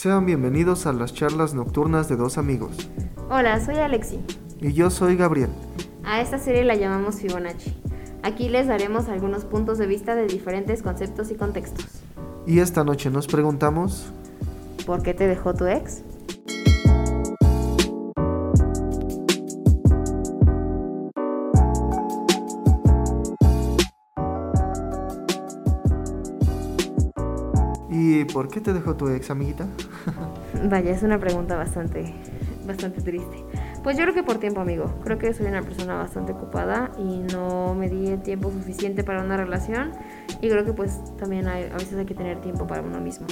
Sean bienvenidos a las charlas nocturnas de dos amigos. Hola, soy Alexi. Y yo soy Gabriel. A esta serie la llamamos Fibonacci. Aquí les daremos algunos puntos de vista de diferentes conceptos y contextos. Y esta noche nos preguntamos... ¿Por qué te dejó tu ex? Por qué te dejó tu ex, amiguita? Vaya, es una pregunta bastante, bastante triste. Pues yo creo que por tiempo, amigo. Creo que soy una persona bastante ocupada y no me di el tiempo suficiente para una relación. Y creo que pues también hay, a veces hay que tener tiempo para uno mismo.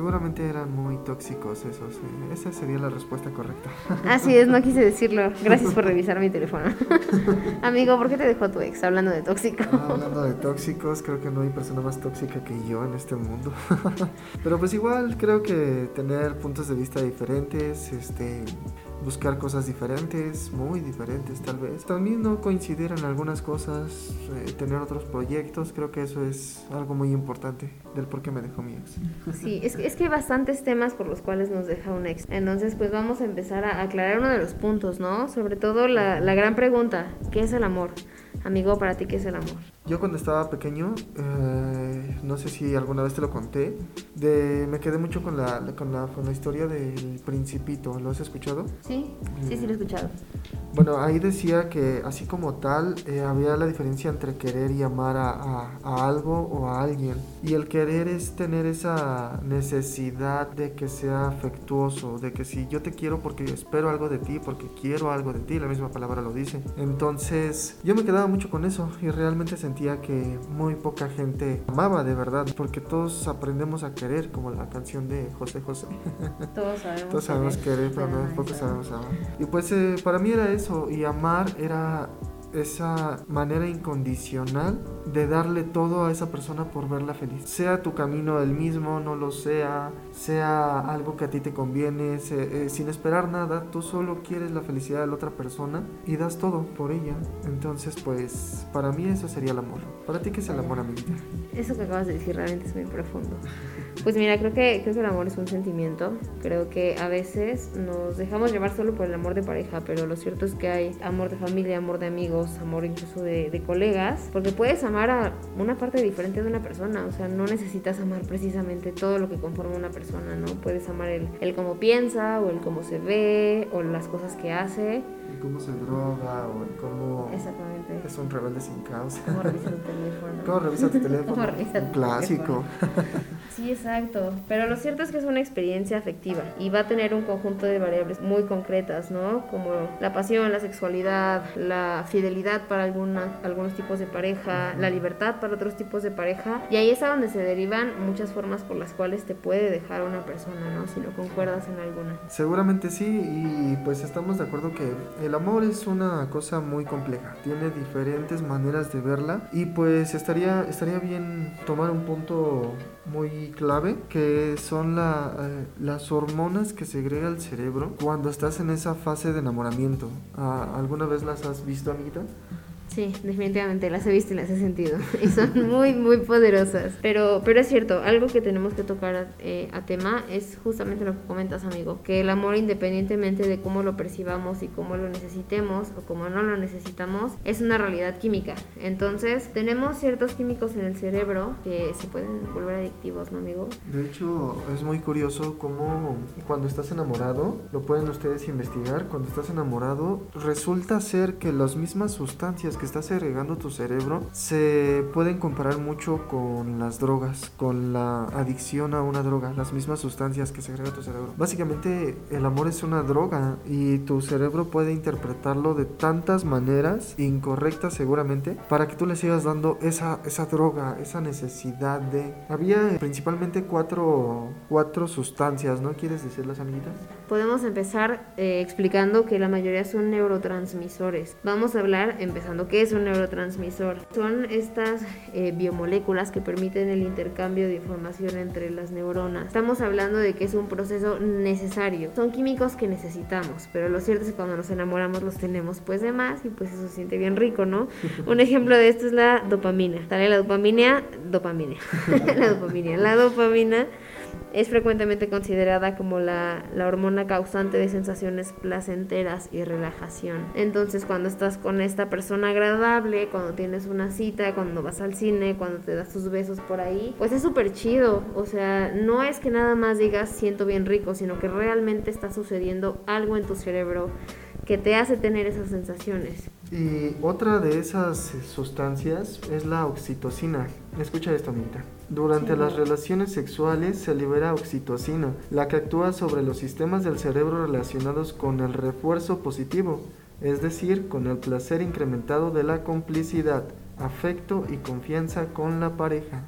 Seguramente eran muy tóxicos esos. eh, Esa sería la respuesta correcta. Así es, no quise decirlo. Gracias por revisar mi teléfono. amigo, ¿por qué te dejó tu ex? Hablando de tóxico. Ah, Hablando de tóxicos, creo que no hay persona más tóxica que yo en este mundo. Pero pues igual creo que tener puntos de vista diferentes, este, buscar cosas diferentes, muy diferentes tal vez. También no coincidir en algunas cosas, eh, tener otros proyectos, creo que eso es algo muy importante del por qué me dejó mi ex. Sí, es que, es que hay bastantes temas por los cuales nos deja un ex. Entonces, pues vamos a empezar a aclarar uno de los puntos, ¿no? Sobre todo la, la gran pregunta, ¿qué es el amor? Amigo, para ti, ¿qué es el amor? Yo cuando estaba pequeño, eh, no sé si alguna vez te lo conté, de, me quedé mucho con la, con, la, con la historia del principito, ¿lo has escuchado? Sí, sí, sí, lo he escuchado. Bueno, ahí decía que así como tal, eh, había la diferencia entre querer y amar a, a- a algo o a alguien. Y el querer es tener esa necesidad de que sea afectuoso, de que si yo te quiero porque espero algo de ti, porque quiero algo de ti, la misma palabra lo dice. Entonces, yo me quedaba mucho con eso y realmente sentía que muy poca gente amaba de verdad, porque todos aprendemos a querer, como la canción de José José. Todos sabemos. Todos sabemos querer, pero no poco sabemos amar. Y pues eh, para mí era eso, y amar era esa manera incondicional de darle todo a esa persona por verla feliz. Sea tu camino el mismo, no lo sea, sea algo que a ti te conviene, eh, sin esperar nada, tú solo quieres la felicidad de la otra persona y das todo por ella. Entonces, pues para mí eso sería el amor. ¿Para ti qué es el amor, amiguita? Eso que acabas de decir realmente es muy profundo. Pues mira, creo que, creo que el amor es un sentimiento. Creo que a veces nos dejamos llevar solo por el amor de pareja, pero lo cierto es que hay amor de familia, amor de amigos, amor incluso de, de colegas, porque puedes amar a una parte diferente de una persona. O sea, no necesitas amar precisamente todo lo que conforma una persona, ¿no? Puedes amar el, el cómo piensa, o el cómo se ve, o las cosas que hace. ¿Y cómo se droga o el cómo Exactamente. es un rebelde sin causa? Cómo revisa tu teléfono. ¿Cómo revisa tu teléfono? Cómo revisa tu Un Clásico. Sí, exacto. Pero lo cierto es que es una experiencia afectiva y va a tener un conjunto de variables muy concretas, ¿no? Como la pasión, la sexualidad, la fidelidad para alguna- algunos tipos de pareja, la libertad para otros tipos de pareja. Y ahí es a donde se derivan muchas formas por las cuales te puede dejar una persona, ¿no? Si no concuerdas en alguna. Seguramente sí, y pues estamos de acuerdo que el amor es una cosa muy compleja, tiene diferentes maneras de verla y pues estaría, estaría bien tomar un punto muy clave que son la, eh, las hormonas que segrega el cerebro cuando estás en esa fase de enamoramiento. Ah, ¿Alguna vez las has visto, amiguita? Sí, definitivamente las he visto y las he sentido. Y son muy, muy poderosas. Pero, pero es cierto, algo que tenemos que tocar eh, a tema es justamente lo que comentas, amigo. Que el amor, independientemente de cómo lo percibamos y cómo lo necesitemos o cómo no lo necesitamos, es una realidad química. Entonces, tenemos ciertos químicos en el cerebro que se pueden volver adictivos, ¿no, amigo? De hecho, es muy curioso cómo cuando estás enamorado, lo pueden ustedes investigar, cuando estás enamorado, resulta ser que las mismas sustancias que está segregando tu cerebro se pueden comparar mucho con las drogas, con la adicción a una droga, las mismas sustancias que segrega tu cerebro. Básicamente, el amor es una droga y tu cerebro puede interpretarlo de tantas maneras, incorrectas seguramente, para que tú le sigas dando esa, esa droga, esa necesidad de... Había principalmente cuatro, cuatro sustancias, ¿no? ¿Quieres decirlas, amiguitas? Podemos empezar eh, explicando que la mayoría son neurotransmisores. Vamos a hablar empezando qué es un neurotransmisor. Son estas eh, biomoléculas que permiten el intercambio de información entre las neuronas. Estamos hablando de que es un proceso necesario. Son químicos que necesitamos, pero lo cierto es que cuando nos enamoramos los tenemos pues de más y pues eso se siente bien rico, ¿no? Un ejemplo de esto es la dopamina. Sale la dopamina, dopamina. la dopamina. La dopamina Es frecuentemente considerada como la, la hormona causante de sensaciones placenteras y relajación. Entonces cuando estás con esta persona agradable, cuando tienes una cita, cuando vas al cine, cuando te das tus besos por ahí, pues es súper chido. O sea, no es que nada más digas siento bien rico, sino que realmente está sucediendo algo en tu cerebro que te hace tener esas sensaciones. Y otra de esas sustancias es la oxitocina. Escucha esto, Minta. Durante las relaciones sexuales se libera oxitocina, la que actúa sobre los sistemas del cerebro relacionados con el refuerzo positivo, es decir, con el placer incrementado de la complicidad, afecto y confianza con la pareja.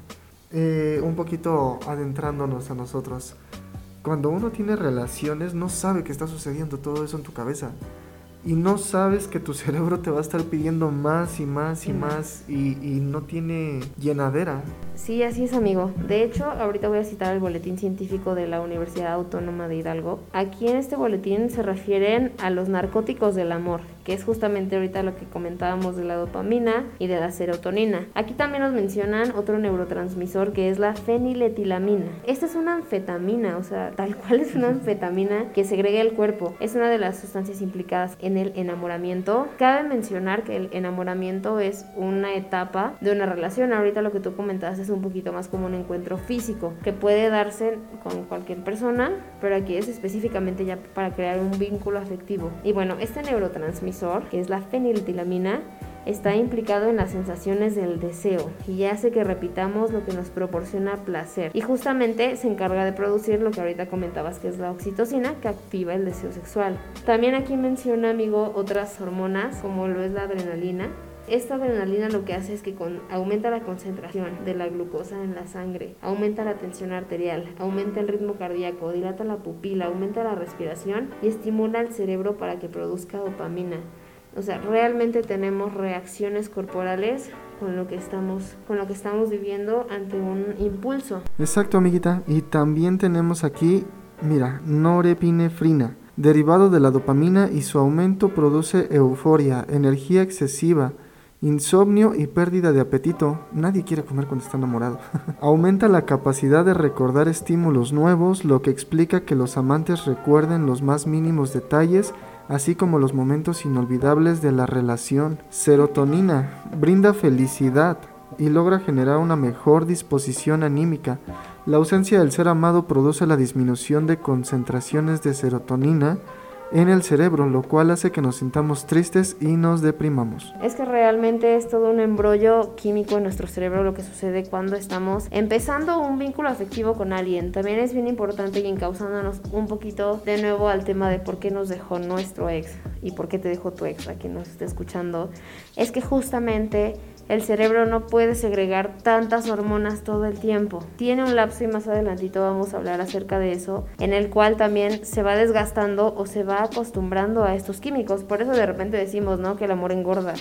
Eh, un poquito adentrándonos a nosotros. Cuando uno tiene relaciones no sabe que está sucediendo todo eso en tu cabeza y no sabes que tu cerebro te va a estar pidiendo más y más y más y, y, no tiene llenadera. Sí, así es amigo. De hecho, ahorita voy a citar el boletín científico de la Universidad Autónoma de Hidalgo. Aquí en este boletín se refieren a los narcóticos del amor, que es justamente ahorita lo que comentábamos de la dopamina y de la serotonina. Aquí también nos mencionan otro neurotransmisor que es la feniletilamina. Esta es una anfetamina, o sea, tal cual es una anfetamina que segrega el cuerpo. Es una de las sustancias implicadas en el enamoramiento. Cabe mencionar que el enamoramiento es una etapa de una relación. Ahorita lo que tú comentabas es un poquito más como un encuentro físico que puede darse con cualquier persona, pero aquí es específicamente ya para crear un vínculo afectivo. Y bueno, este neurotransmisor, que es la feniletilamina, está implicado en las sensaciones del deseo y hace que repitamos lo que nos proporciona placer. Y justamente se encarga de producir lo que ahorita comentabas que es la oxitocina que activa el deseo sexual. También aquí menciona, amigo, otras hormonas como lo es la adrenalina. Esta adrenalina lo que hace es que con, aumenta la concentración de la glucosa en la sangre, aumenta la tensión arterial, aumenta el ritmo cardíaco, dilata la pupila, aumenta la respiración y estimula el cerebro para que produzca dopamina. O sea, realmente tenemos reacciones corporales con lo que estamos con lo que estamos viviendo ante un impulso. Exacto, amiguita. Y también tenemos aquí, mira, norepinefrina, derivado de la dopamina y su aumento produce euforia, energía excesiva, insomnio y pérdida de apetito. Nadie quiere comer cuando está enamorado. Aumenta la capacidad de recordar estímulos nuevos, lo que explica que los amantes recuerden los más mínimos detalles así como los momentos inolvidables de la relación. Serotonina brinda felicidad y logra generar una mejor disposición anímica. La ausencia del ser amado produce la disminución de concentraciones de serotonina, en el cerebro, lo cual hace que nos sintamos tristes y nos deprimamos. Es que realmente es todo un embrollo químico en nuestro cerebro lo que sucede cuando estamos empezando un vínculo afectivo con alguien. También es bien importante y encauzándonos un poquito de nuevo al tema de por qué nos dejó nuestro ex y por qué te dejó tu ex, a quien nos esté escuchando. Es que justamente el cerebro no puede segregar tantas hormonas todo el tiempo. Tiene un lapso y más adelantito vamos a hablar acerca de eso, en el cual también se va desgastando o se va acostumbrando a estos químicos. Por eso de repente decimos, ¿no? Que el amor engorda.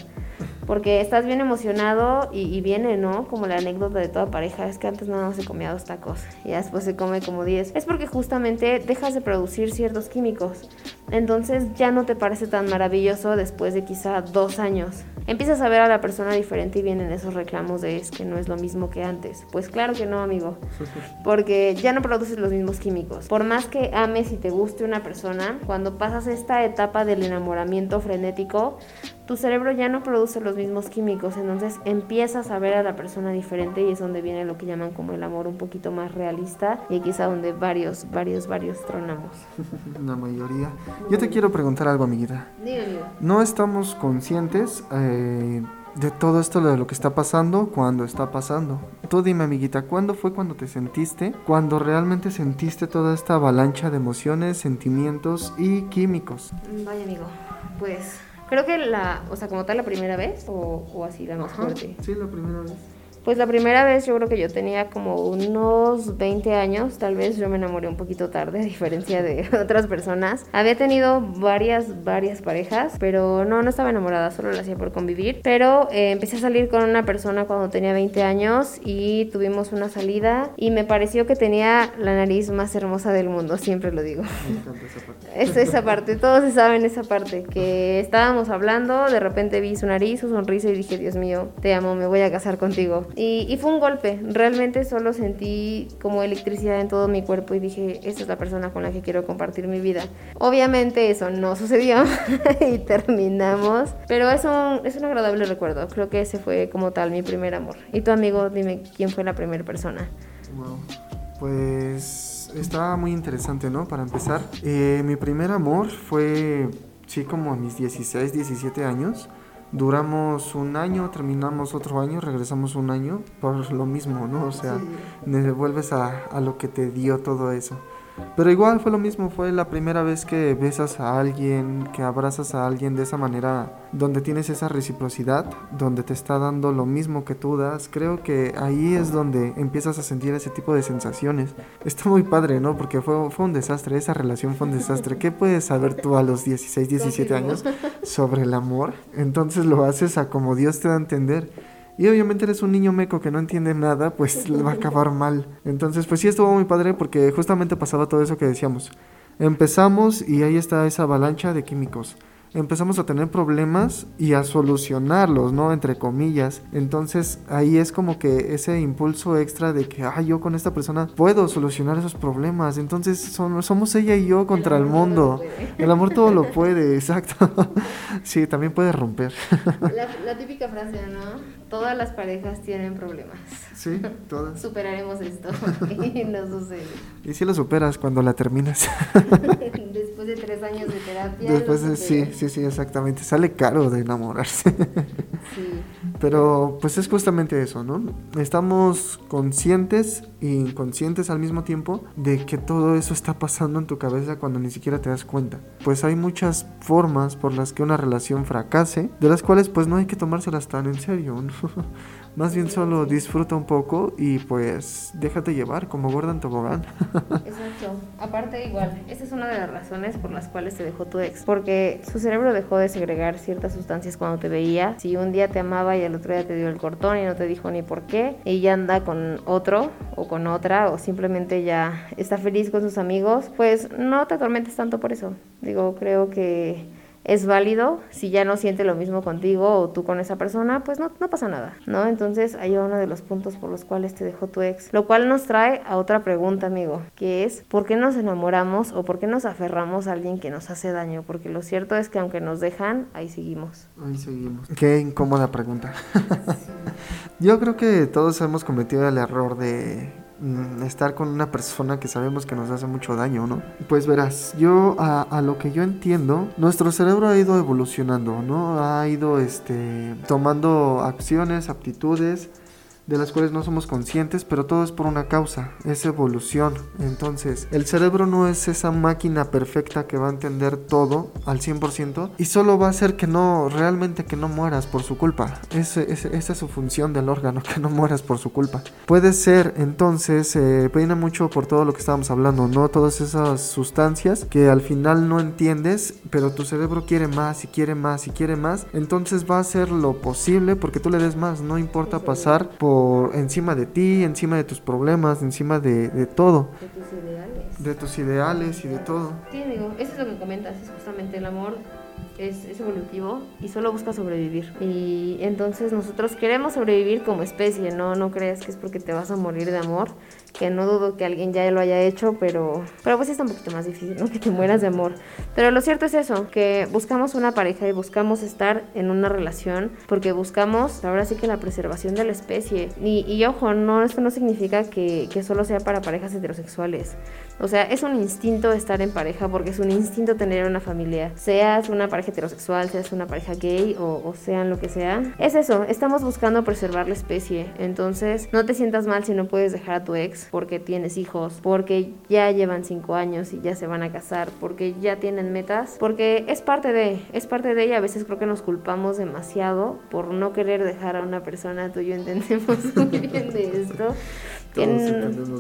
Porque estás bien emocionado y, viene, ¿no? Como la anécdota de toda pareja, es que antes nada más se comía dos tacos y después se come como diez. Es porque justamente dejas de producir ciertos químicos. Entonces ya no te parece tan maravilloso después de quizá dos años. Empiezas a ver a la persona diferente y vienen esos reclamos de es que no es lo mismo que antes. Pues claro que no, amigo. Porque ya no produces los mismos químicos. Por más que ames y te guste una persona, cuando pasas esta etapa del enamoramiento frenético, tu cerebro ya no produce los mismos químicos, entonces empiezas a ver a la persona diferente y es donde viene lo que llaman como el amor un poquito más realista y aquí es donde varios, varios, varios tronamos. La mayoría. Yo te quiero preguntar algo, amiguita. Dígame. No estamos conscientes eh, de todo esto de lo que está pasando cuando está pasando. Tú dime, amiguita, ¿cuándo fue cuando te sentiste? Cuando realmente sentiste toda esta avalancha de emociones, sentimientos y químicos. Vaya, amigo. Pues Creo que la, o sea, como tal la primera vez o, o así la más fuerte. Sí, la primera vez. Pues la primera vez yo creo que yo tenía como unos 20 años, tal vez yo me enamoré un poquito tarde, a diferencia de otras personas. Había tenido varias, varias parejas, pero no, no estaba enamorada, solo lo hacía por convivir. Pero eh, empecé a salir con una persona cuando tenía 20 años y tuvimos una salida y me pareció que tenía la nariz más hermosa del mundo, siempre lo digo. esa parte. Es esa parte, todos se saben esa parte, que estábamos hablando, de repente vi su nariz, su sonrisa y dije, Dios mío, te amo, me voy a casar contigo. Y, y, fue un golpe. Realmente solo sentí como electricidad en todo mi cuerpo y dije, esta es la persona con la que quiero compartir mi vida. Obviamente eso no sucedió y terminamos, pero es un, es un agradable recuerdo. Creo que ese fue como tal mi primer amor. Y tu amigo, dime quién fue la primera persona. Wow. Pues estaba muy interesante, ¿no? Para empezar, eh, mi primer amor fue, sí, como a mis 16, 17 años. Duramos un año, terminamos otro año, regresamos un año por lo mismo, ¿no? O sea, sí. vuelves a, a lo que te dio todo eso. Pero igual fue lo mismo, fue la primera vez que besas a alguien, que abrazas a alguien de esa manera, donde tienes esa reciprocidad, donde te está dando lo mismo que tú das. Creo que ahí es donde empiezas a sentir ese tipo de sensaciones. Está muy padre, ¿no? Porque fue, fue un desastre, esa relación fue un desastre. ¿Qué puedes saber tú a los 16, 17 años sobre el amor? Entonces lo haces a como Dios te da a entender. Y obviamente eres un niño meco que no entiende nada, pues le va a acabar mal. Entonces, pues sí estuvo muy padre porque justamente pasaba todo eso que decíamos. Empezamos y ahí está esa avalancha de químicos empezamos a tener problemas y a solucionarlos, ¿no? Entre comillas. Entonces ahí es como que ese impulso extra de que, ah, yo con esta persona puedo solucionar esos problemas. Entonces somos ella y yo contra el, el mundo. El amor todo lo puede, exacto. sí, también puede romper. la, la típica frase, ¿no? Todas las parejas tienen problemas. Sí, todas. Superaremos esto y no sucede. Y si lo superas cuando la terminas. Después de tres años de terapia. Después de, sí, sí, sí, exactamente. Sale caro de enamorarse. Pero pues es justamente eso, ¿no? Estamos conscientes e inconscientes al mismo tiempo de que todo eso está pasando en tu cabeza cuando ni siquiera te das cuenta. Pues hay muchas formas por las que una relación fracase, de las cuales pues no hay que tomárselas tan en serio. Más bien solo disfruta un poco y pues déjate llevar como Gordon Tobogán. Exacto. Aparte igual, esa es una de las razones por las cuales te dejó tu ex. Porque su cerebro dejó de segregar ciertas sustancias cuando te veía. Si un día te amaba y el otro día te dio el cortón y no te dijo ni por qué, ya anda con otro o con otra o simplemente ya está feliz con sus amigos, pues no te atormentes tanto por eso. Digo, creo que es válido. Si ya no siente lo mismo contigo o tú con esa persona, pues no, no pasa nada, ¿no? Entonces hay uno de los puntos por los cuales te dejó tu ex. Lo cual nos trae a otra pregunta, amigo, que es ¿por qué nos enamoramos o por qué nos aferramos a alguien que nos hace daño? Porque lo cierto es que aunque nos dejan, ahí seguimos. Ahí seguimos. Qué incómoda pregunta. Yo creo que todos hemos cometido el error de estar con una persona que sabemos que nos hace mucho daño, ¿no? Pues verás, yo a, a, lo que yo entiendo, nuestro cerebro ha ido evolucionando, ¿no? Ha ido este, tomando acciones, aptitudes de las cuales no somos conscientes, pero todo es por una causa, es evolución. Entonces, el cerebro no es esa máquina perfecta que va a entender todo al 100% y solo va a hacer que no, realmente que no mueras por su culpa. Ese, ese, esa es su función del órgano, que no mueras por su culpa. Puede ser, entonces, eh, viene mucho por todo lo que estábamos hablando, ¿no? Todas esas sustancias que al final no entiendes, pero tu cerebro quiere más y quiere más y quiere más, entonces va a hacer lo posible porque tú le des más, no importa pasar por encima de ti, encima de tus problemas, encima de, de todo. De tus ideales. De tus ideales y de todo. Sí, digo, eso es lo que comentas, es justamente el amor es, es, evolutivo y solo busca sobrevivir. Y entonces nosotros queremos sobrevivir como especie, no, no creas que es porque te vas a morir de amor, que no dudo que alguien ya lo haya hecho, pero, pero pues es un poquito más difícil, ¿no? Que te mueras de amor. Pero lo cierto es eso, que buscamos una pareja y buscamos estar en una relación porque buscamos, ahora sí que la preservación de la especie. Y, y ojo, no, esto no significa que, que solo sea para parejas heterosexuales. O sea, es un instinto estar en pareja porque es un instinto tener una familia. Seas una pareja heterosexual, seas una pareja gay o, o sean lo que sea. Es eso, estamos buscando preservar la especie. Entonces, no te sientas mal si no puedes dejar a tu ex porque tienes hijos, porque ya llevan cinco años y ya se van a casar, porque ya tienen metas, porque es parte de, es parte de ella. A veces creo que nos culpamos demasiado por no querer dejar a una persona, tú y yo entendemos muy bien de esto.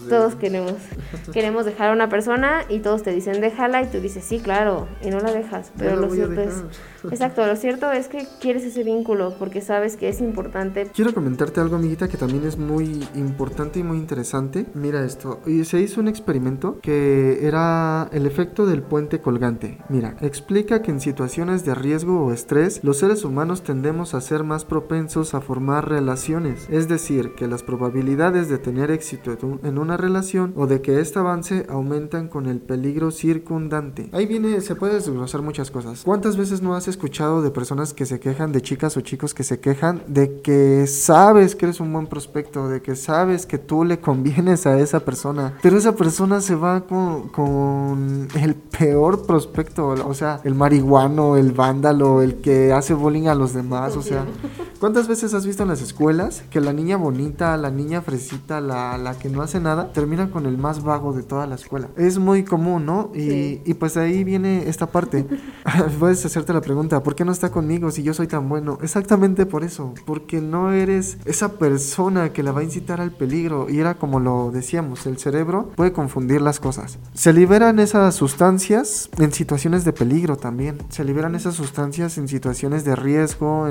Todos de queremos queremos dejar a una persona y todos te dicen déjala y tú dices sí claro y no la dejas pero lo cierto es exacto lo cierto es que quieres ese vínculo porque sabes que es importante Quiero comentarte algo, amiguita, que también es muy importante y muy interesante. Mira esto. Y se hizo un experimento que era el efecto del puente colgante. Mira, explica que en situaciones de riesgo o estrés, los seres humanos tendemos a ser más propensos a formar relaciones. Es decir, que las probabilidades de tener éxito en- en una relación o de que ésta avance aumentan con el peligro circundante. Ahí viene, se puede desglosar muchas cosas. ¿Cuántas veces no has escuchado de personas que se quejan, de chicas o chicos que se quejan de que sabes que eres un buen prospecto, de que sabes que tú le convienes a esa persona, pero esa persona se va con, con el peor prospecto, o sea, el marihuano, el vándalo, el que hace bullying a los demás, o sea, ¿cuántas veces has visto en las escuelas que la niña bonita, la niña fresita, la, la que no hace nada, termina con el más vago de toda la escuela? Es muy común, ¿no? Y, Sí. y pues ahí viene esta parte. Puedes hacerte la pregunta, ¿por qué no está conmigo si yo soy tan bueno? Exactamente por eso, porque no eres esa persona que la va a incitar al peligro. Y era como lo decíamos, el cerebro puede confundir las cosas. Se liberan esas sustancias en situaciones de peligro también. Se liberan esas sustancias en situaciones de riesgo.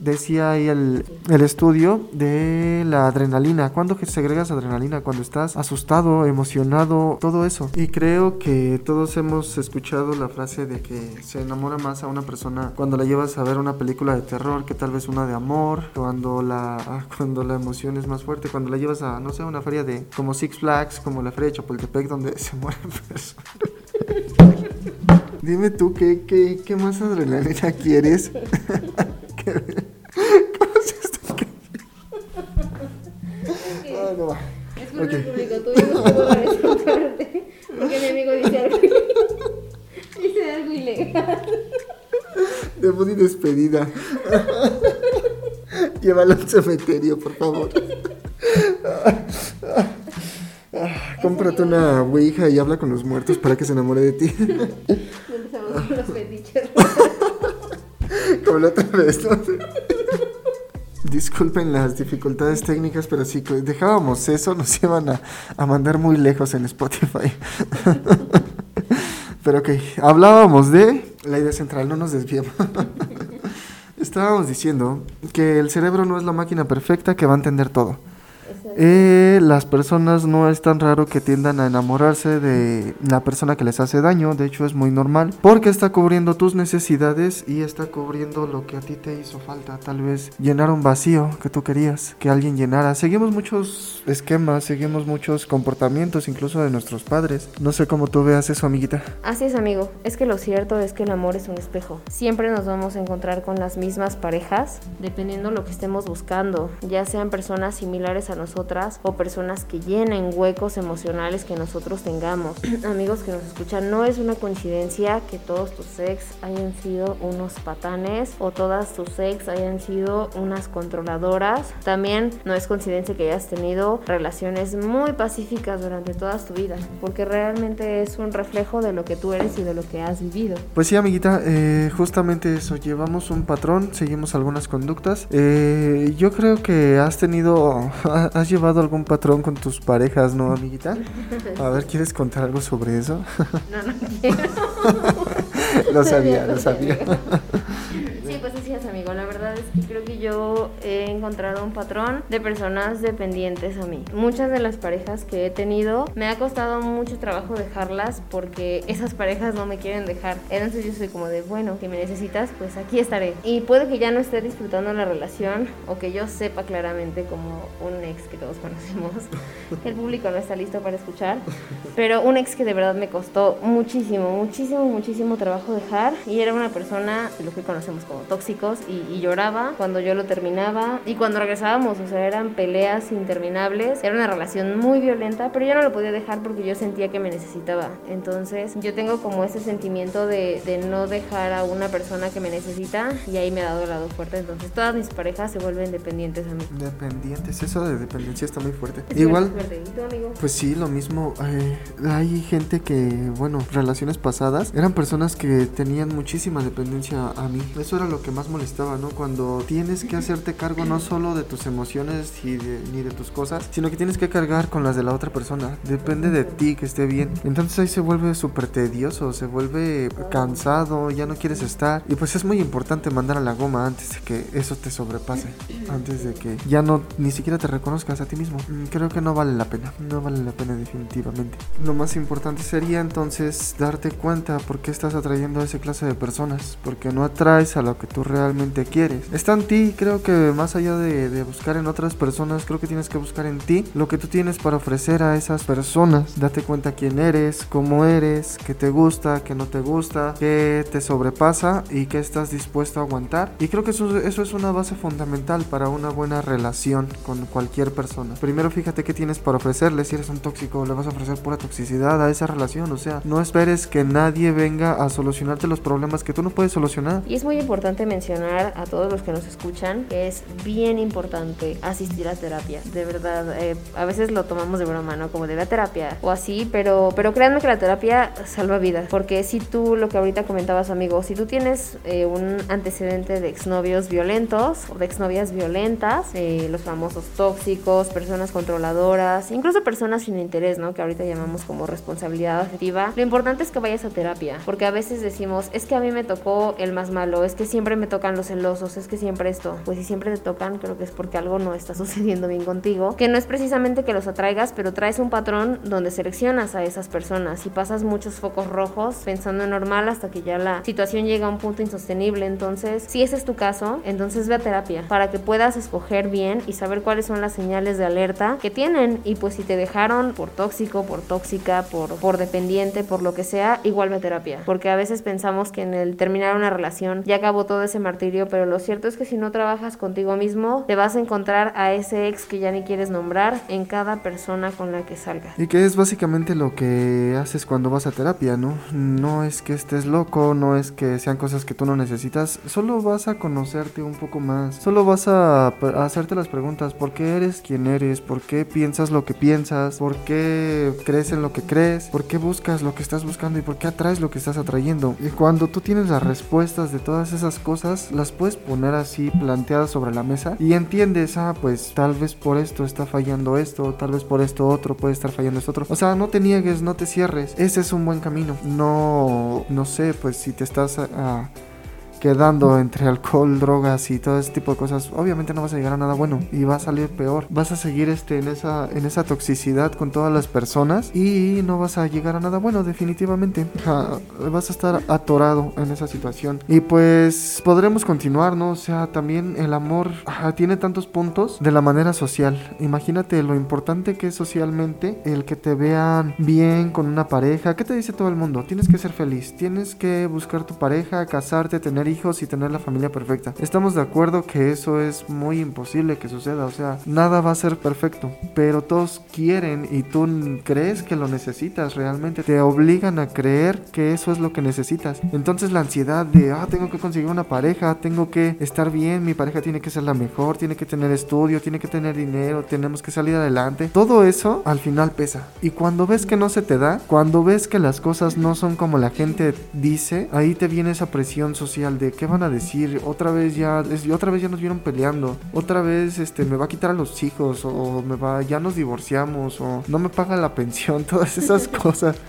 Decía ahí el, el estudio de la adrenalina. ¿Cuándo segregas adrenalina? Cuando estás asustado, emocionado, todo eso. Y creo que todos hemos escuchado la frase de que se enamora más a una persona cuando la llevas a ver una película de terror que tal vez una de amor, cuando la, cuando la emoción es más fuerte, cuando la llevas a, no sé, una feria de como Six Flags, como la feria de Chapultepec, donde se personas. Dime tú, ¿qué, qué, qué más adrenalina quieres? ¿Qué- ¿Cómo es esto? Ah, no va. Es por el Ok. público, tú no puedo parte porque mi amigo dice algo, dice algo ilegal. Debut y despedida. Llévalo al cementerio, por favor. Ah, Cómprate una ouija y habla con los muertos para que se enamore de ti. Empezamos con los fetiches. Como la otra vez, ¿no? Disculpen las dificultades técnicas, pero si dejábamos eso, nos iban a, a mandar muy lejos en Spotify. pero ok, hablábamos de la idea central, no nos desviemos. Estábamos diciendo que el cerebro no es la máquina perfecta que va a entender todo. Eh, las personas no es tan raro que tiendan a enamorarse de la persona que les hace daño, de hecho es muy normal, porque está cubriendo tus necesidades y está cubriendo lo que a ti te hizo falta, tal vez llenar un vacío que tú querías que alguien llenara. Seguimos muchos esquemas, seguimos muchos comportamientos, incluso de nuestros padres. No sé cómo tú veas eso, amiguita. Así es, amigo. Es que lo cierto es que el amor es un espejo. Siempre nos vamos a encontrar con las mismas parejas, dependiendo lo que estemos buscando, ya sean personas similares a nosotras o personas que llenen huecos emocionales que nosotros tengamos. Amigos que nos escuchan, no es una coincidencia que todos tus ex hayan sido unos patanes o todas tus ex hayan sido unas controladoras. También no es coincidencia que hayas tenido relaciones muy pacíficas durante toda tu vida, porque realmente es un reflejo de lo que tú eres y de lo que has vivido. Pues sí, amiguita, eh, justamente eso, llevamos un patrón, seguimos algunas conductas. Eh, yo creo que has tenido, has llevado algún patrón con tus parejas, ¿no, amiguita? A ver, ¿quieres contar algo sobre eso? No, no quiero. lo sabía, lo sabía. Sí, pues así es, amigo. La verdad es que creo que yo he encontrado un patrón de personas dependientes a mí. Muchas de las parejas que he tenido me ha costado mucho trabajo dejarlas porque esas parejas no me quieren dejar. Entonces yo soy como de, bueno, que me necesitas, pues aquí estaré. Y puede que ya no esté disfrutando la relación o que yo sepa claramente como un ex que todos conocemos, que el público no está listo para escuchar, pero un ex que de verdad me costó muchísimo, muchísimo, muchísimo trabajo dejar y era una persona, lo que conocemos como tóxicos, y, y lloraba cuando yo lo terminaba y cuando regresábamos, o sea, eran peleas interminables, era una relación muy violenta, pero yo no lo podía dejar porque yo sentía que me necesitaba. Entonces yo tengo como ese sentimiento de, de no dejar a una persona que me necesita y ahí me ha dado el lado fuerte. Entonces todas mis parejas se vuelven dependientes a mí. Dependientes, eso de dependencia está muy fuerte. Es Igual, fuerte. ¿Y tú, amigo? Pues sí, lo mismo. eh, hay gente que, bueno, relaciones pasadas eran personas que tenían muchísima dependencia a mí. Eso era lo que más molestaba, ¿no? Cuando tienes que hacer hacerte cargo no solo de tus emociones y ni de tus cosas, sino que tienes que cargar con las de la otra persona. Depende de ti que esté bien. Entonces ahí se vuelve súper tedioso, se vuelve cansado, ya no quieres estar. Y pues es muy importante mandar a la goma antes de que eso te sobrepase. Antes de que ya no ni siquiera te reconozcas a ti mismo. Mm, creo que no vale la pena. No vale la pena definitivamente. Lo más importante sería entonces darte cuenta por qué estás atrayendo a esa clase de personas. Porque no atraes a lo que tú realmente quieres. Está en ti, creo que más allá de, de buscar en otras personas, creo que tienes que buscar en ti lo que tú tienes para ofrecer a esas personas. Date cuenta quién eres, cómo eres, qué te gusta, qué no te gusta, qué te sobrepasa y qué estás dispuesto a aguantar. Y creo que eso, eso es una base fundamental para una buena relación con cualquier persona. Primero fíjate qué tienes para ofrecerle. Si eres un tóxico, le vas a ofrecer pura toxicidad a esa relación. O sea, no esperes que nadie venga a solucionarte los problemas que tú no puedes solucionar. Y es muy importante mencionar a todos los que nos escuchan que es bien importante asistir a terapia. De verdad, eh, a veces lo tomamos de broma, ¿no? Como de la terapia o así, pero, pero créanme que la terapia salva vidas. Porque si tú, lo que ahorita comentabas, amigo, si tú tienes eh, un antecedente de exnovios violentos o de exnovias violentas, eh, los famosos tóxicos, personas controladoras, incluso personas sin interés, ¿no? Que ahorita llamamos como responsabilidad afectiva. Lo importante es que vayas a terapia, porque a veces decimos, es que a mí me tocó el más malo, es que siempre me tocan los celosos, es que siempre esto. Pues si siempre te tocan, creo que es porque algo no está sucediendo bien contigo, que no es precisamente que los atraigas, pero traes un patrón donde seleccionas a esas personas y pasas muchos focos rojos pensando en normal hasta que ya la situación llega a un punto insostenible. Entonces, si ese es tu caso, entonces ve a terapia para que puedas escoger bien y saber cuáles son las señales de alerta que tienen. Y pues si te dejaron por tóxico, por tóxica, por, por dependiente, por lo que sea, igual ve a terapia. Porque a veces pensamos que en el terminar una relación ya acabó todo ese martirio, pero lo cierto es que si no trabajas contigo mismo, te vas a encontrar a ese ex que ya ni quieres nombrar en cada persona con la que salgas. Y que es básicamente lo que haces cuando vas a terapia, ¿no? No es que estés loco, no es que sean cosas que tú no necesitas, solo vas a conocerte un poco más, solo vas a, a hacerte las preguntas, ¿por qué eres quien eres? ¿Por qué piensas lo que piensas? ¿Por qué crees en lo que crees? ¿Por qué buscas lo que estás buscando y por qué atraes lo que estás atrayendo? Y cuando tú tienes las respuestas de todas esas cosas, las puedes poner así planteadas sobre la mesa y entiendes, ah, pues tal vez por esto está fallando esto, tal vez por esto otro puede estar fallando esto otro. O sea, no te niegues, no te cierres. Ese es un buen camino. No, no sé, pues si te estás quedando entre alcohol, drogas y todo ese tipo de cosas, obviamente no vas a llegar a nada bueno y va a salir peor. Vas a seguir este en esa en esa toxicidad con todas las personas y no vas a llegar a nada bueno definitivamente. vas a estar atorado en esa situación y pues podremos continuar, ¿no? O sea, también el amor tiene tantos puntos de la manera social. Imagínate lo importante que es socialmente el que te vean bien con una pareja. ¿Qué te dice todo el mundo? Tienes que ser feliz, tienes que buscar tu pareja, casarte, tener hijos y tener la familia perfecta. Estamos de acuerdo que eso es muy imposible que suceda, o sea, nada va a ser perfecto, pero todos quieren y tú crees que lo necesitas realmente, te obligan a creer que eso es lo que necesitas. Entonces la ansiedad de, ah, tengo que conseguir una pareja, tengo que estar bien, mi pareja tiene que ser la mejor, tiene que tener estudio, tiene que tener dinero, tenemos que salir adelante. Todo eso al final pesa. Y cuando ves que no se te da, cuando ves que las cosas no son como la gente dice, ahí te viene esa presión social de qué van a decir, otra vez ya, otra vez ya nos vieron peleando, otra vez este me va a quitar a los hijos, o me va, ya nos divorciamos, o no me paga la pensión, todas esas cosas.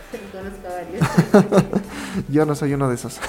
Yo no soy uno de esos.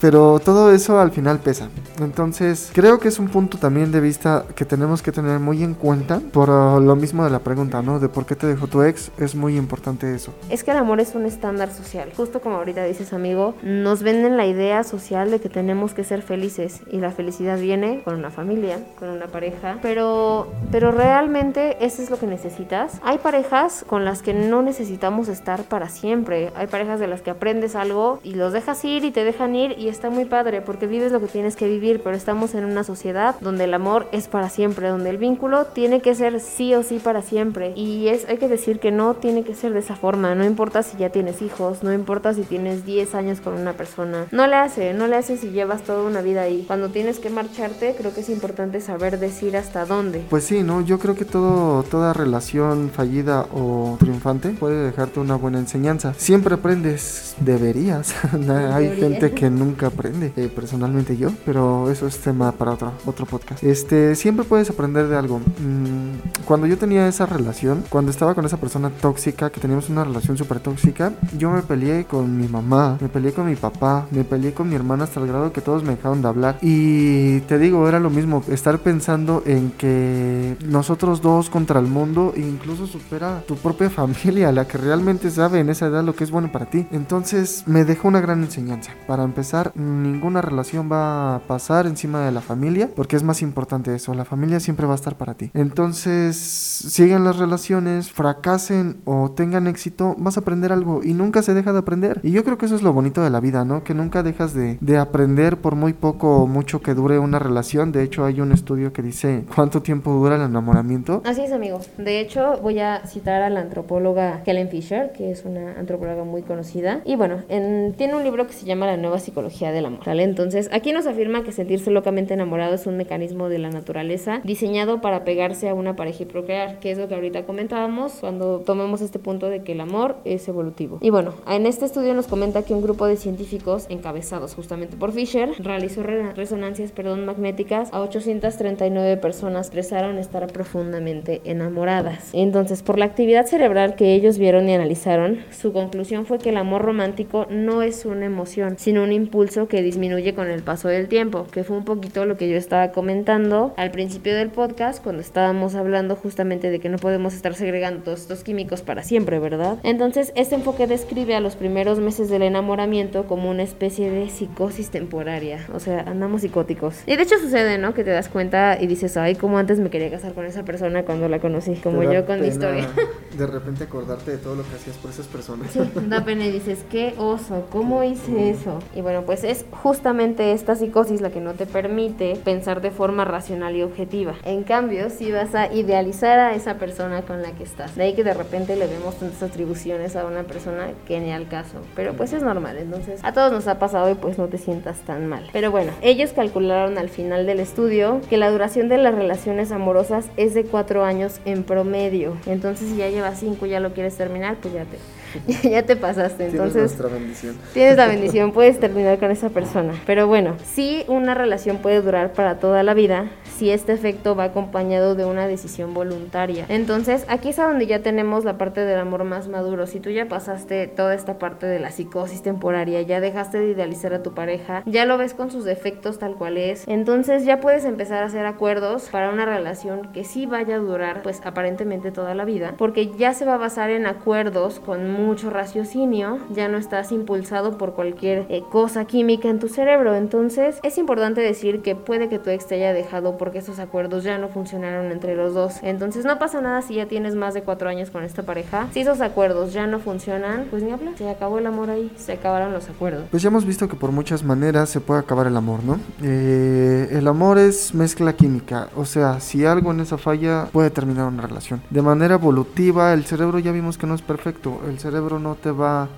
Pero todo eso al final pesa. Entonces, creo que es un punto también de vista que tenemos que tener muy en cuenta por uh, lo mismo de la pregunta, ¿no? De por qué te dejó tu ex, es muy importante eso. Es que el amor es un estándar social. Justo como ahorita dices, amigo, nos venden la idea social de que tenemos que ser felices y la felicidad viene con una familia, con una pareja, pero pero realmente eso es lo que necesitas. Hay parejas con las que no necesitamos estar para siempre. Hay parejas de las que aprendes algo y los dejas ir y te dejan ir y está muy padre porque vives lo que tienes que vivir, pero estamos en una sociedad donde el amor es para siempre, donde el vínculo tiene que ser sí o sí para siempre. Y es, hay que decir que no tiene que ser de esa forma, no importa si ya tienes hijos, no importa si tienes 10 años con una persona, no le hace, no le hace si llevas toda una vida ahí. Cuando tienes que marcharte, creo que es importante saber decir hasta dónde. Pues sí, ¿no? Yo creo que todo, toda relación fallida o triunfante puede dejarte una buena enseñanza. Siempre aprendes, deberías. hay gente que no nunca aprende, eh, personalmente yo, pero eso es tema para otro, otro podcast. Este, siempre puedes aprender de algo. Mm, cuando yo tenía esa relación, cuando estaba con esa persona tóxica, que teníamos una relación súper tóxica, yo me peleé con mi mamá, me peleé con mi papá, me peleé con mi hermana hasta el grado que todos me dejaron de hablar. Y te digo, era lo mismo, estar pensando en que nosotros dos contra el mundo incluso supera tu propia familia, la que realmente sabe en esa edad lo que es bueno para ti. Entonces me dejó una gran enseñanza. Para empezar, ninguna relación va a pasar encima de la familia, porque es más importante eso, la familia siempre va a estar para ti. Entonces, sigan las relaciones, fracasen o tengan éxito, vas a aprender algo y nunca se deja de aprender. Y yo creo que eso es lo bonito de la vida, ¿no? Que nunca dejas de, de aprender por muy poco o mucho que dure una relación. De hecho, hay un estudio que dice cuánto tiempo dura el enamoramiento. Así es, amigo. De hecho, voy a citar a la antropóloga Helen Fisher, que es una antropóloga muy conocida. Y bueno, en, tiene un libro que se llama La nueva psicología del amor. ¿vale? Entonces, aquí nos afirma que sentirse locamente enamorado es un mecanismo de la naturaleza diseñado para pegarse a una pareja y procrear, que es lo que ahorita comentábamos cuando tomamos este punto de que el amor es evolutivo. Y bueno, en este estudio nos comenta que un grupo de científicos encabezados justamente por Fisher realizó resonancias perdón, magnéticas a 839 personas expresaron estar profundamente enamoradas. Entonces, por la actividad cerebral que ellos vieron y analizaron, su conclusión fue que el amor romántico no es una emoción, sino un impulso que disminuye con el paso del tiempo, que fue un poquito lo que yo estaba comentando al principio del podcast cuando estábamos hablando justamente de que no podemos estar segregando todos estos químicos para siempre, ¿verdad? Entonces, este enfoque describe a los primeros meses del enamoramiento como una especie de psicosis temporaria, o sea, andamos psicóticos. Y de hecho sucede, ¿no? Que te das cuenta y dices, ay, como antes me quería casar con esa persona cuando la conocí, como yo con mi historia. De repente acordarte de todo lo que hacías por esas personas. Sí, da pena y dices, qué oso, ¿cómo hice eso? Y bueno, pues es justamente esta psicosis la que no te permite pensar de forma racional y objetiva. En cambio, si vas a idealizar a esa persona con la que estás. De ahí que de repente le vemos tantas atribuciones a una persona que ni al caso. Pero pues es normal, entonces a todos nos ha pasado y pues no te sientas tan mal. Pero bueno, ellos calcularon al final del estudio que la duración de las relaciones amorosas es de cuatro años en promedio. Entonces si ya llevas cinco y ya lo quieres terminar, pues ya te ya te pasaste. Entonces, tienes bendición. Tienes la bendición, puedes terminar con esa persona. Pero bueno, si una relación puede durar para toda la vida si este efecto va acompañado de una decisión voluntaria. Entonces, aquí es a donde ya tenemos la parte del amor más maduro. Si tú ya pasaste toda esta parte de la psicosis temporaria, ya dejaste de idealizar a tu pareja, ya lo ves con sus defectos tal cual es, entonces ya puedes empezar a hacer acuerdos para una relación que sí vaya a durar, pues aparentemente toda la vida, porque ya se va a basar en acuerdos con mucho raciocinio, ya no estás impulsado por cualquier eh, cosa química en tu cerebro. Entonces, es importante decir que puede que tu ex te haya dejado porque esos acuerdos ya no funcionaron entre los dos. Entonces, no pasa nada si ya tienes más de cuatro años con esta pareja. Si esos acuerdos ya no funcionan, pues ni hablar. Se acabó el amor ahí, se acabaron los acuerdos. Pues ya hemos visto que por muchas maneras se puede acabar el amor, ¿no? Eh, el amor es mezcla química, o sea, si algo en esa falla puede terminar una relación. De manera evolutiva, el cerebro ya vimos que no es perfecto. El cerebro cerebro no te va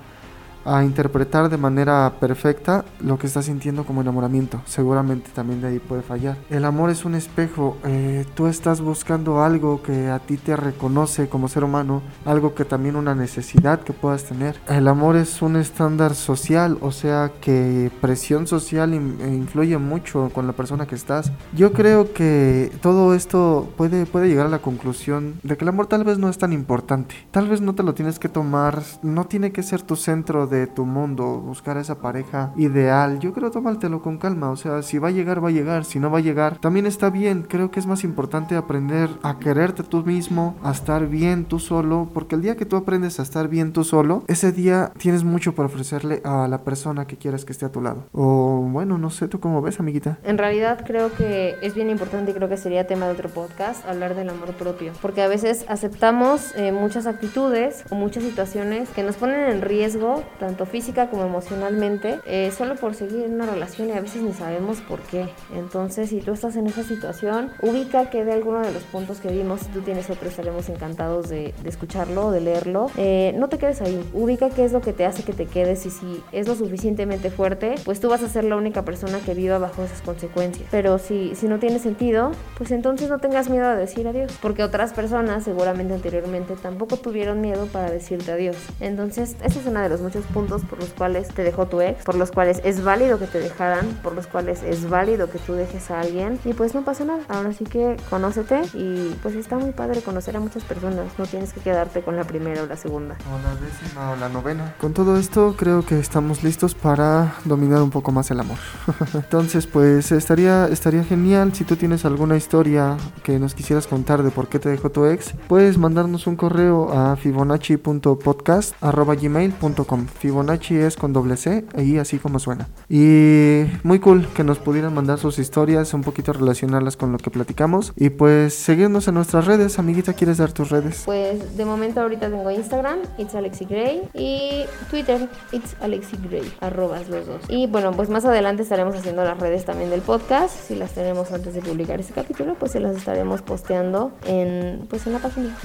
a interpretar de manera perfecta lo que estás sintiendo como enamoramiento. Seguramente también de ahí puede fallar. El amor es un espejo. Eh, tú estás buscando algo que a ti te reconoce como ser humano, algo que también una necesidad que puedas tener. El amor es un estándar social, o sea que presión social e influye mucho con la persona que estás. Yo creo que todo esto puede, puede llegar a la conclusión de que el amor tal vez no es tan importante. Tal vez no te lo tienes que tomar, no tiene que ser tu centro de tu mundo, buscar a esa pareja ideal, yo creo tomártelo con calma, o sea, si va a llegar, va a llegar, si no va a llegar, también está bien, creo que es más importante aprender a quererte tú mismo, a estar bien tú solo, porque el día que tú aprendes a estar bien tú solo, ese día tienes mucho para ofrecerle a la persona que quieras que esté a tu lado. O bueno, no sé, ¿tú cómo ves, amiguita? En realidad creo que es bien importante y creo que sería tema de otro podcast hablar del amor propio, porque a veces aceptamos eh, muchas actitudes o muchas situaciones que nos ponen en riesgo tanto física como emocionalmente, eh, solo por seguir en una relación y a veces ni sabemos por qué. Entonces, si tú estás en esa situación, ubica que de alguno de los puntos que vimos, si tú tienes otro, estaremos encantados de, escucharlo, de leerlo. Eh, no te quedes ahí, ubica qué es lo que te hace que te quedes y si es lo suficientemente fuerte, pues tú vas a ser la única persona que viva bajo esas consecuencias. Pero si, si no tiene sentido, pues entonces no tengas miedo a decir adiós, porque otras personas seguramente anteriormente tampoco tuvieron miedo para decirte adiós. Entonces, ese es uno de los muchos puntos por los cuales te dejó tu ex, por los cuales es válido que te dejaran, por los cuales es válido que tú dejes a alguien y pues no pasa nada. Ahora sí que conócete y pues está muy padre conocer a muchas personas, no tienes que quedarte con la primera o la segunda. O la décima o la novena. Con todo esto creo que estamos listos para dominar un poco más el amor. Entonces pues estaría, estaría genial si tú tienes alguna historia que nos quisieras contar de por qué te dejó tu ex, puedes mandarnos un correo a fibonacci.podcast.gmail.com Fibonacci es con doble C, ahí así como suena. Y muy cool que nos pudieran mandar sus historias, un poquito relacionarlas con lo que platicamos. Y pues seguirnos en nuestras redes. Amiguita, ¿quieres dar tus redes? Pues de momento ahorita tengo Instagram, it's Alexi Gray, y Twitter, it's Alexi Gray, arrobas los dos. Y bueno, pues más adelante estaremos haciendo las redes también del podcast. Si las tenemos antes de publicar este capítulo, pues se las estaremos posteando en, pues en la página.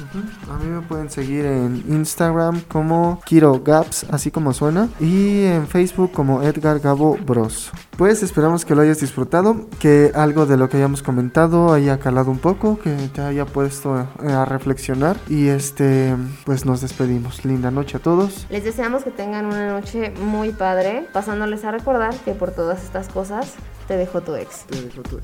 A mí me pueden seguir en Instagram como Kiro Gaps, así como suena, y en Facebook como Edgar Gabo Bros. Pues esperamos que lo hayas disfrutado, que algo de lo que hayamos comentado haya calado un poco, que te haya puesto a reflexionar y este, pues nos despedimos. Linda noche a todos. Les deseamos que tengan una noche muy padre, pasándoles a recordar que por todas estas cosas te dejó tu ex. Te dejo tu-